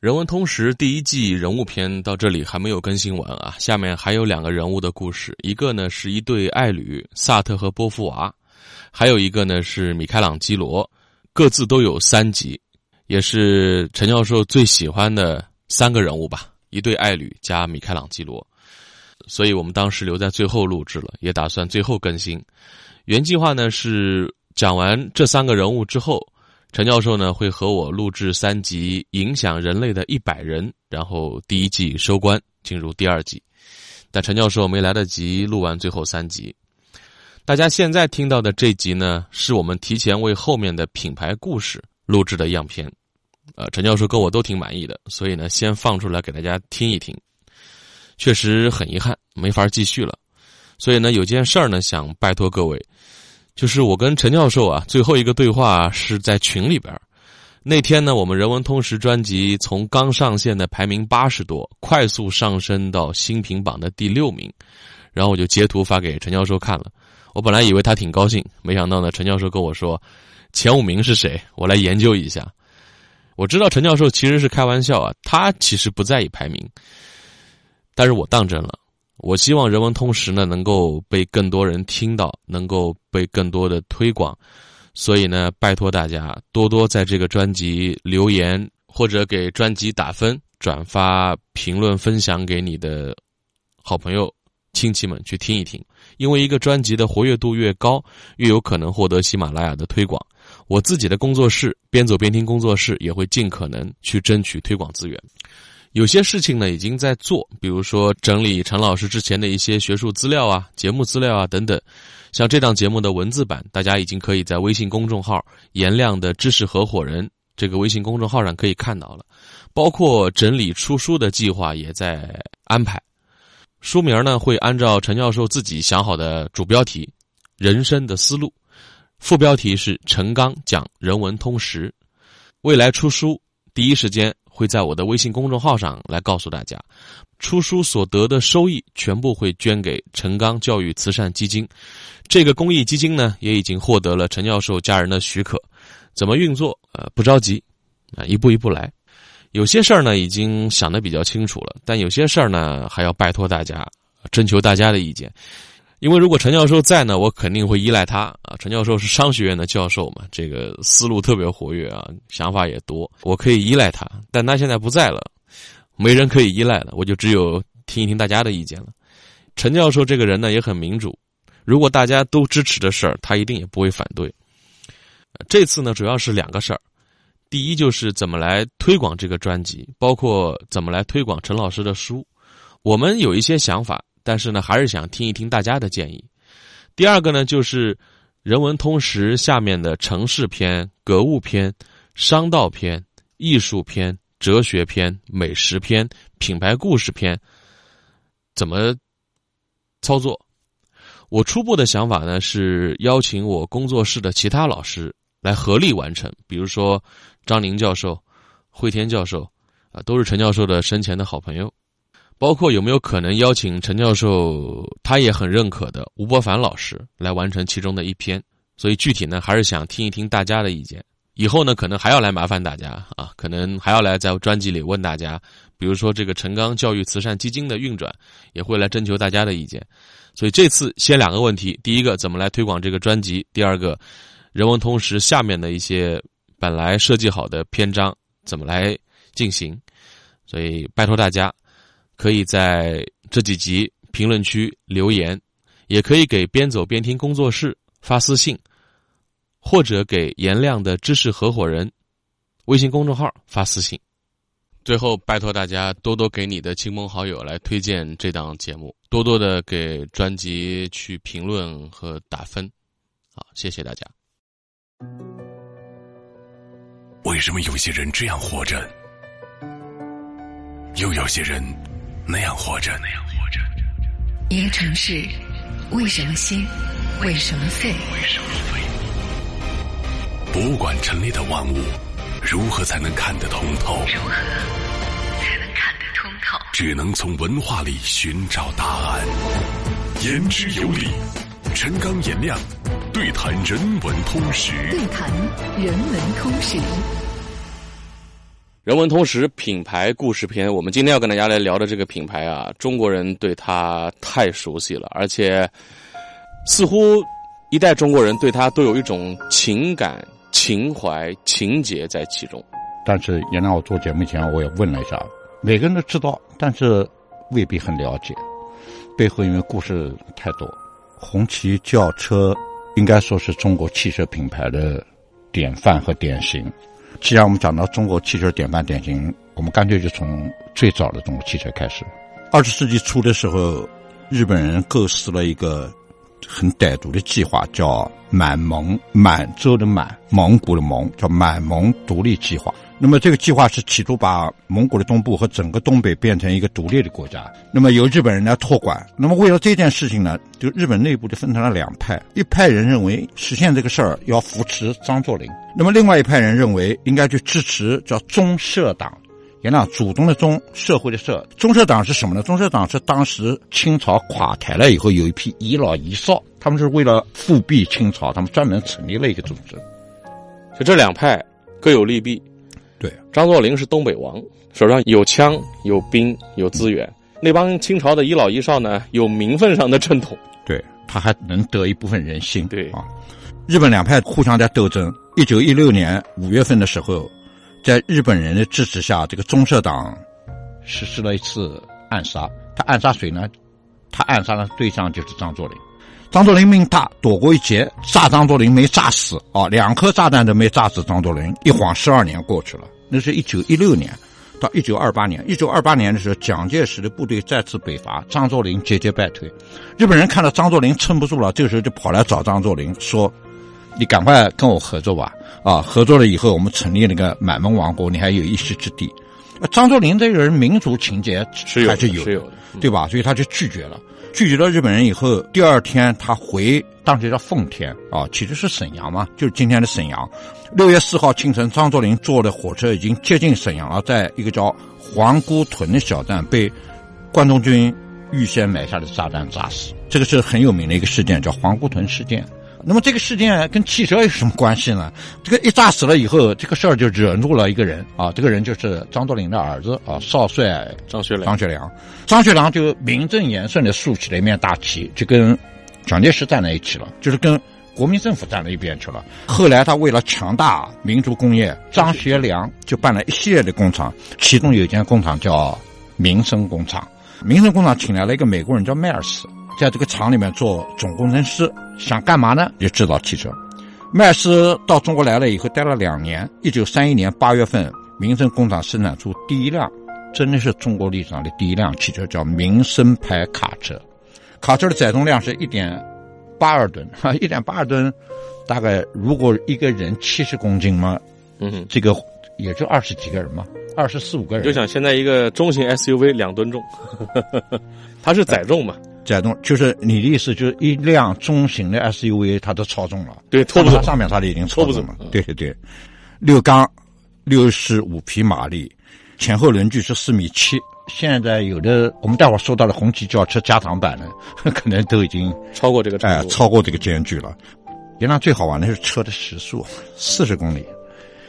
人文通识第一季人物篇到这里还没有更新完啊，下面还有两个人物的故事，一个呢是一对爱侣萨特和波伏娃，还有一个呢是米开朗基罗，各自都有三集，也是陈教授最喜欢的三个人物吧，一对爱侣加米开朗基罗，所以我们当时留在最后录制了，也打算最后更新。原计划呢是讲完这三个人物之后。陈教授呢会和我录制三集影响人类的一百人，然后第一季收官，进入第二季。但陈教授没来得及录完最后三集。大家现在听到的这集呢，是我们提前为后面的品牌故事录制的样片。呃，陈教授跟我都挺满意的，所以呢，先放出来给大家听一听。确实很遗憾，没法继续了。所以呢，有件事儿呢，想拜托各位。就是我跟陈教授啊，最后一个对话是在群里边那天呢，我们人文通识专辑从刚上线的排名八十多，快速上升到新品榜的第六名。然后我就截图发给陈教授看了。我本来以为他挺高兴，没想到呢，陈教授跟我说，前五名是谁？我来研究一下。我知道陈教授其实是开玩笑啊，他其实不在意排名，但是我当真了。我希望人文通识呢能够被更多人听到，能够被更多的推广，所以呢，拜托大家多多在这个专辑留言，或者给专辑打分、转发、评论、分享给你的好朋友、亲戚们去听一听。因为一个专辑的活跃度越高，越有可能获得喜马拉雅的推广。我自己的工作室“边走边听”工作室也会尽可能去争取推广资源。有些事情呢已经在做，比如说整理陈老师之前的一些学术资料啊、节目资料啊等等。像这档节目的文字版，大家已经可以在微信公众号“颜亮的知识合伙人”这个微信公众号上可以看到了。包括整理出书的计划也在安排。书名呢会按照陈教授自己想好的主标题“人生的思路”，副标题是“陈刚讲人文通识”。未来出书第一时间。会在我的微信公众号上来告诉大家，出书所得的收益全部会捐给陈刚教育慈善基金。这个公益基金呢，也已经获得了陈教授家人的许可。怎么运作？呃，不着急，啊，一步一步来。有些事儿呢，已经想的比较清楚了，但有些事儿呢，还要拜托大家，征求大家的意见。因为如果陈教授在呢，我肯定会依赖他啊。陈教授是商学院的教授嘛，这个思路特别活跃啊，想法也多，我可以依赖他。但他现在不在了，没人可以依赖了，我就只有听一听大家的意见了。陈教授这个人呢也很民主，如果大家都支持的事儿，他一定也不会反对。这次呢主要是两个事儿，第一就是怎么来推广这个专辑，包括怎么来推广陈老师的书，我们有一些想法。但是呢，还是想听一听大家的建议。第二个呢，就是人文通识下面的城市篇、格物篇、商道篇、艺术篇、哲学篇、美食篇、品牌故事篇，怎么操作？我初步的想法呢，是邀请我工作室的其他老师来合力完成，比如说张宁教授、惠天教授，啊，都是陈教授的生前的好朋友。包括有没有可能邀请陈教授，他也很认可的吴伯凡老师来完成其中的一篇。所以具体呢，还是想听一听大家的意见。以后呢，可能还要来麻烦大家啊，可能还要来在专辑里问大家，比如说这个陈刚教育慈善基金的运转，也会来征求大家的意见。所以这次先两个问题：第一个，怎么来推广这个专辑；第二个，人文通识下面的一些本来设计好的篇章怎么来进行。所以拜托大家。可以在这几集评论区留言，也可以给边走边听工作室发私信，或者给颜亮的知识合伙人微信公众号发私信。最后，拜托大家多多给你的亲朋好友来推荐这档节目，多多的给专辑去评论和打分。好，谢谢大家。为什么有些人这样活着，又有些人？那样活着，那样活着。一个城市，为什么兴？为什么废？为什么废？博物馆陈列的万物，如何才能看得通透？如何才能看得通透？只能从文化里寻找答案。言之有理，陈刚、颜亮对谈人文通识。对谈人文通识。人文通识品牌故事篇，我们今天要跟大家来聊的这个品牌啊，中国人对它太熟悉了，而且似乎一代中国人对它都有一种情感、情怀、情结在其中。但是原来我做节目前，我也问了一下，每个人都知道，但是未必很了解。背后因为故事太多，红旗轿车应该说是中国汽车品牌的典范和典型。既然我们讲到中国汽车典范典型，我们干脆就从最早的中国汽车开始。二十世纪初的时候，日本人构思了一个很歹毒的计划，叫满蒙满洲的满蒙古的蒙，叫满蒙独立计划。那么这个计划是企图把蒙古的东部和整个东北变成一个独立的国家，那么由日本人来托管。那么为了这件事情呢，就日本内部就分成了两派，一派人认为实现这个事儿要扶持张作霖，那么另外一派人认为应该去支持叫中社党，原来主动的中，社会的社。中社党是什么呢？中社党是当时清朝垮台了以后，有一批遗老遗少，他们是为了复辟清朝，他们专门成立了一个组织。就这两派各有利弊。对，张作霖是东北王，手上有枪、有兵、有资源。那帮清朝的一老一少呢，有名分上的正统。对，他还能得一部分人心。对啊，日本两派互相在斗争。一九一六年五月份的时候，在日本人的支持下，这个中社党实施了一次暗杀。他暗杀谁呢？他暗杀的对象就是张作霖。张作霖命大，躲过一劫，炸张作霖没炸死啊，两颗炸弹都没炸死张作霖。一晃十二年过去了，那是一九一六年到一九二八年。一九二八年的时候，蒋介石的部队再次北伐，张作霖节节败退。日本人看到张作霖撑不住了，这个时候就跑来找张作霖说：“你赶快跟我合作吧，啊，合作了以后，我们成立那个满蒙王国，你还有一席之地。”张作霖这个人民族情节还是有，是有的，对吧？所以他就拒绝了。拒绝了日本人以后，第二天他回当时叫奉天啊，其实是沈阳嘛，就是今天的沈阳。六月四号清晨，张作霖坐的火车已经接近沈阳了，在一个叫皇姑屯的小站被关东军预先埋下的炸弹炸死。这个是很有名的一个事件，叫皇姑屯事件。那么这个事件跟汽车有什么关系呢？这个一炸死了以后，这个事儿就惹怒了一个人啊，这个人就是张作霖的儿子啊，少帅张学良。张学良，张学良就名正言顺的竖起了一面大旗，就跟蒋介石站在一起了，就是跟国民政府站在一边去了。后来他为了强大民族工业，张学良就办了一系列的工厂，其中有一间工厂叫民生工厂，民生工厂请来了一个美国人叫迈尔斯。在这个厂里面做总工程师，想干嘛呢？就制造汽车。麦斯到中国来了以后，待了两年。一九三一年八月份，民生工厂生产出第一辆，真的是中国历史上的第一辆汽车，叫民生牌卡车。卡车的载重量是一点八二吨，哈，一点八二吨，大概如果一个人七十公斤嘛，嗯，这个也就二十几个人嘛，二十四五个人。就想现在一个中型 SUV 两吨重，它是载重嘛？载重就是你的意思，就是一辆中型的 SUV 它都超重了，对，拖不走，上面它已经超不走了。对对对，六缸，六十五匹马力，前后轮距是四米七。现在有的我们待会儿说到的红旗轿车加长版的，可能都已经超过这个哎，超过这个间距了。原来最好玩的是车的时速，四十公里，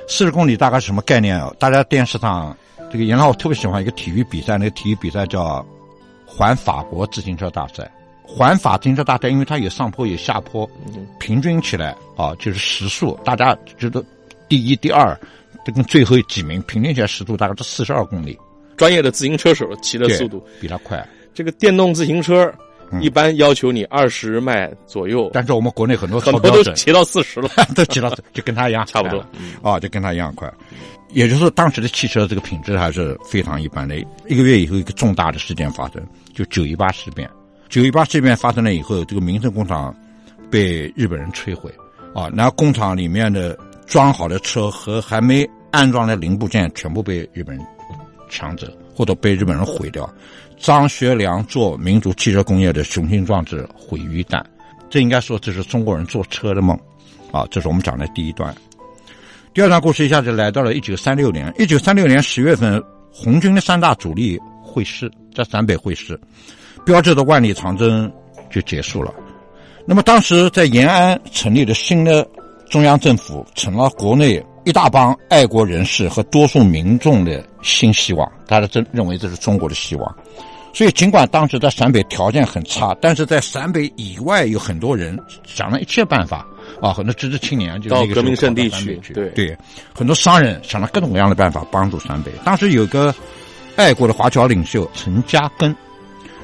四十公里大概什么概念啊？大家电视上这个原来我特别喜欢一个体育比赛，那个体育比赛叫。环法国自行车大赛，环法自行车大赛，因为它有上坡有下坡，平均起来啊，就是时速，大家觉得第一、第二，这跟最后几名平均起来时速大概是四十二公里。专业的自行车手骑的速度比他快。这个电动自行车一般要求你二十迈左右，但是我们国内很多很多都骑到四十了，都骑到就跟他一样，差不多啊，就跟他一样快。也就是说，当时的汽车这个品质还是非常一般的。一个月以后，一个重大的事件发生。就九一八事变，九一八事变发生了以后，这个民生工厂被日本人摧毁，啊，然后工厂里面的装好的车和还没安装的零部件全部被日本人抢走，或者被日本人毁掉。张学良做民族汽车工业的雄心壮志毁于一旦，这应该说这是中国人做车的梦，啊，这是我们讲的第一段。第二段故事一下子来到了一九三六年，一九三六年十月份，红军的三大主力。会师在陕北会师，标志着万里长征就结束了。那么当时在延安成立的新的中央政府，成了国内一大帮爱国人士和多数民众的新希望，大家真认为这是中国的希望。所以，尽管当时在陕北条件很差，但是在陕北以外有很多人想了一切办法啊，很多知识青年就到革命圣地去对对，很多商人想了各种各样的办法帮助陕北。当时有个爱国的华侨领袖陈嘉庚，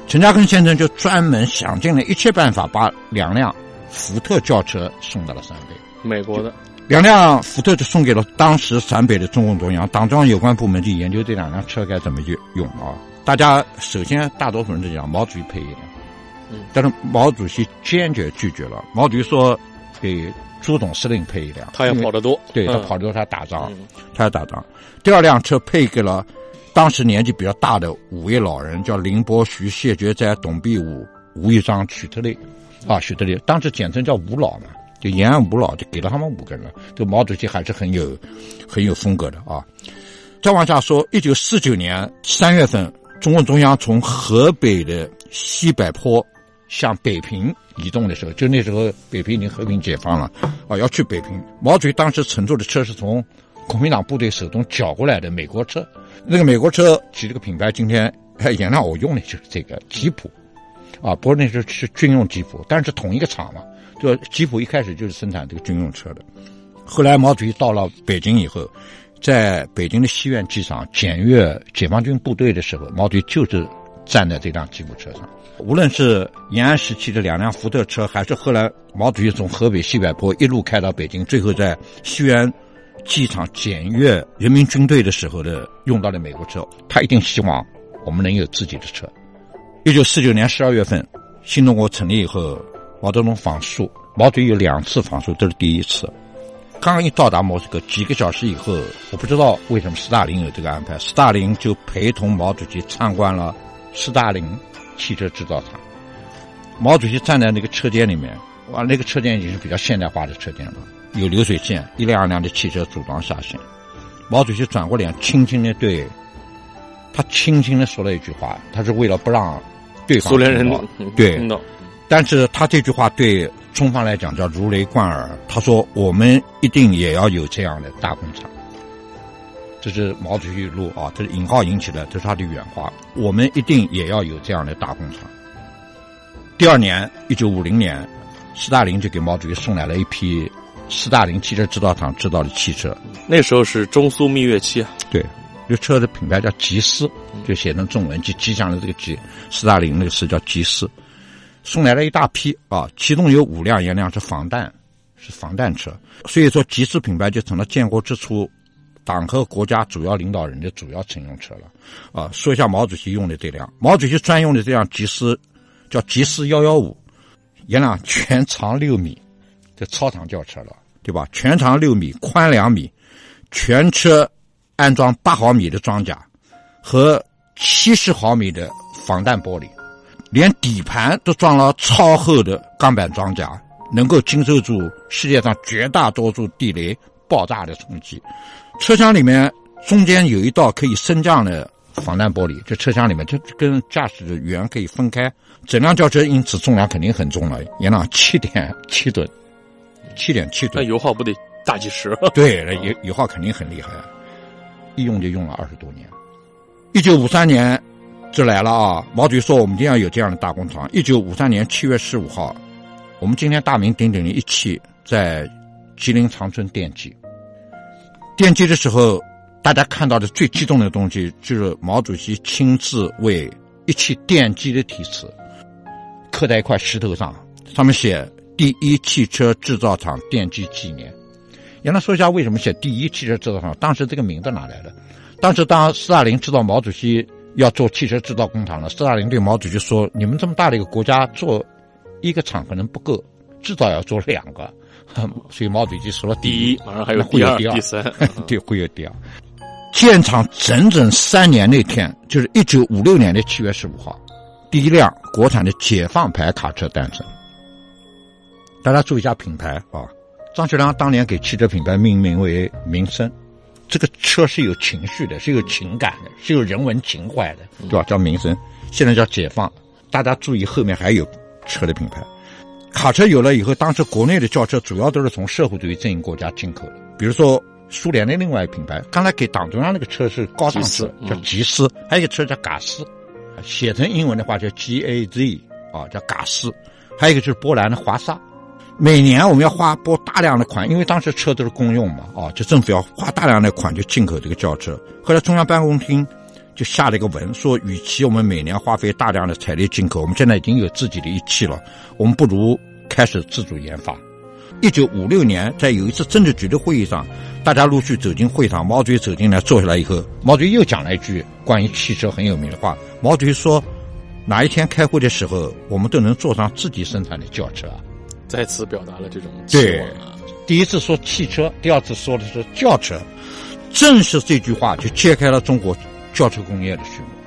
陈嘉庚先生就专门想尽了一切办法，把两辆福特轿车送到了陕北。美国的，两辆福特就送给了当时陕北的中共中央，党中央有关部门去研究这两辆车该怎么用用啊。大家首先大多数人都讲毛主席配一辆，嗯，但是毛主席坚决拒绝了。毛主席说给朱总司令配一辆，他要跑得多，对他嗯跑的时候他打仗，嗯他要打仗。第二辆车配给了当时年纪比较大的五位老人，叫林伯徐、谢觉哉、董必武、吴玉章、许特烈，啊，许特烈，当时简称叫吴老嘛，就延安五老，就给了他们五个人。这毛主席还是很有很有风格的啊。再往下说，一九四九年三月份，中共中央从河北的西柏坡向北平移动的时候，就那时候北平已经和平解放了，啊，要去北平。毛主席当时乘坐的车是从国民党部队手中缴过来的美国车，那个美国车起这个品牌，今天哎，原来我用的就是这个吉普，啊，不过那时候是军用吉普，但是同一个厂嘛，就吉普一开始就是生产这个军用车的。后来毛主席到了北京以后，在北京的西苑机场检阅解放军部队的时候，毛主席就是站在这辆吉普车上。无论是延安时期的两辆福特车，还是后来毛主席从河北西柏坡一路开到北京，最后在西苑机场检阅人民军队的时候的用到的美国车，他一定希望我们能有自己的车。一九四九年十二月份，新中国成立以后，毛泽东访苏，毛主席有两次访苏，这是第一次。刚刚一到达莫斯科，几个小时以后，我不知道为什么斯大林有这个安排，斯大林就陪同毛主席参观了斯大林汽车制造厂。毛主席站在那个车间里面，哇，那个车间已经是比较现代化的车间了，有流水线，一辆一辆的汽车组装下线。毛主席转过脸，轻轻的对，他轻轻的说了一句话，他是为了不让对方苏联人对听到，但是他这句话对中方来讲叫如雷贯耳。他说：“我们一定也要有这样的大工厂。”这是毛主席语录啊，这是引号引起的，这是他的原话。我们一定也要有这样的大工厂。第二年，一九五零年，斯大林就给毛主席送来了一批斯大林汽车制造厂制造的汽车，那时候是中苏蜜月期啊，对，这车的品牌叫吉斯，就写成中文，就吉祥的这个吉，斯大林那个词叫吉斯，送来了一大批啊，其中有五辆，一辆是防弹，是防弹车，所以说吉斯品牌就成了建国之初党和国家主要领导人的主要乘用车了。啊，说一下毛主席用的这辆，毛主席专用的这辆吉斯叫吉斯幺幺五，一辆全长六米，这超长轿车了，对吧？全长六米，宽两米，全车安装八毫米的装甲和七十毫米的防弹玻璃，连底盘都装了超厚的钢板装甲，能够经受住世界上绝大多数地雷爆炸的冲击。车厢里面中间有一道可以升降的防弹玻璃，这车厢里面就跟驾驶员可以分开。整辆轿车因此重量肯定很重了，也量七点七吨，七点七吨那。油耗不得大几十？对，那油油耗肯定很厉害，一用就用了二十多年。一九五三年就来了啊！毛主席说我们一定要有这样的大工厂。一九五三年七月十五号，我们今天大名鼎鼎的一汽在吉林长春奠基。奠基的时候，大家看到的最激动的东西就是毛主席亲自为一汽奠基的题词刻在一块石头上，上面写“第一汽车制造厂奠基纪念”。原来说一下为什么写第一汽车制造厂？当时这个名字哪来的？当时当斯大林知道毛主席要做汽车制造工厂了，斯大林对毛主席说：“你们这么大的一个国家，做一个厂可能不够，至少要做两个。”所以毛主席说了第一，，马上还有第二第三，对，会有第二。建厂整整三年那天，就是一九五六年的七月十五号，第一辆国产的解放牌卡车诞生。大家注意一下品牌啊，张学良当年给汽车品牌命名为“民生”，这个车是有情绪的，是有情感的，是有人文情怀的，对吧？叫民生，现在叫解放。大家注意后面还有车的品牌。卡车有了以后，当时国内的轿车主要都是从社会主义阵营国家进口的，比如说苏联的另外一个品牌。刚才给党中央那个车是高档车，叫吉斯，还有一个车叫嘎斯，写成英文的话叫 G A Z 啊，叫嘎斯。还有一个就是波兰的华沙。每年我们要花拨大量的款，因为当时车都是公用嘛，啊，就政府要花大量的款就进口这个轿车。后来中央办公厅就下了一个文，说与其我们每年花费大量的财力进口，我们现在已经有自己的一汽了，我们不如开始自主研发。一九五六年，在有一次政治局的会议上，大家陆续走进会场，毛主席走进来坐下来以后，毛主席又讲了一句关于汽车很有名的话。毛主席说：“哪一天开会的时候，我们都能坐上自己生产的轿车！”再次表达了这种期望啊！第一次说汽车，第二次说的是轿车，正是这句话就揭开了中国轿车工业的序幕。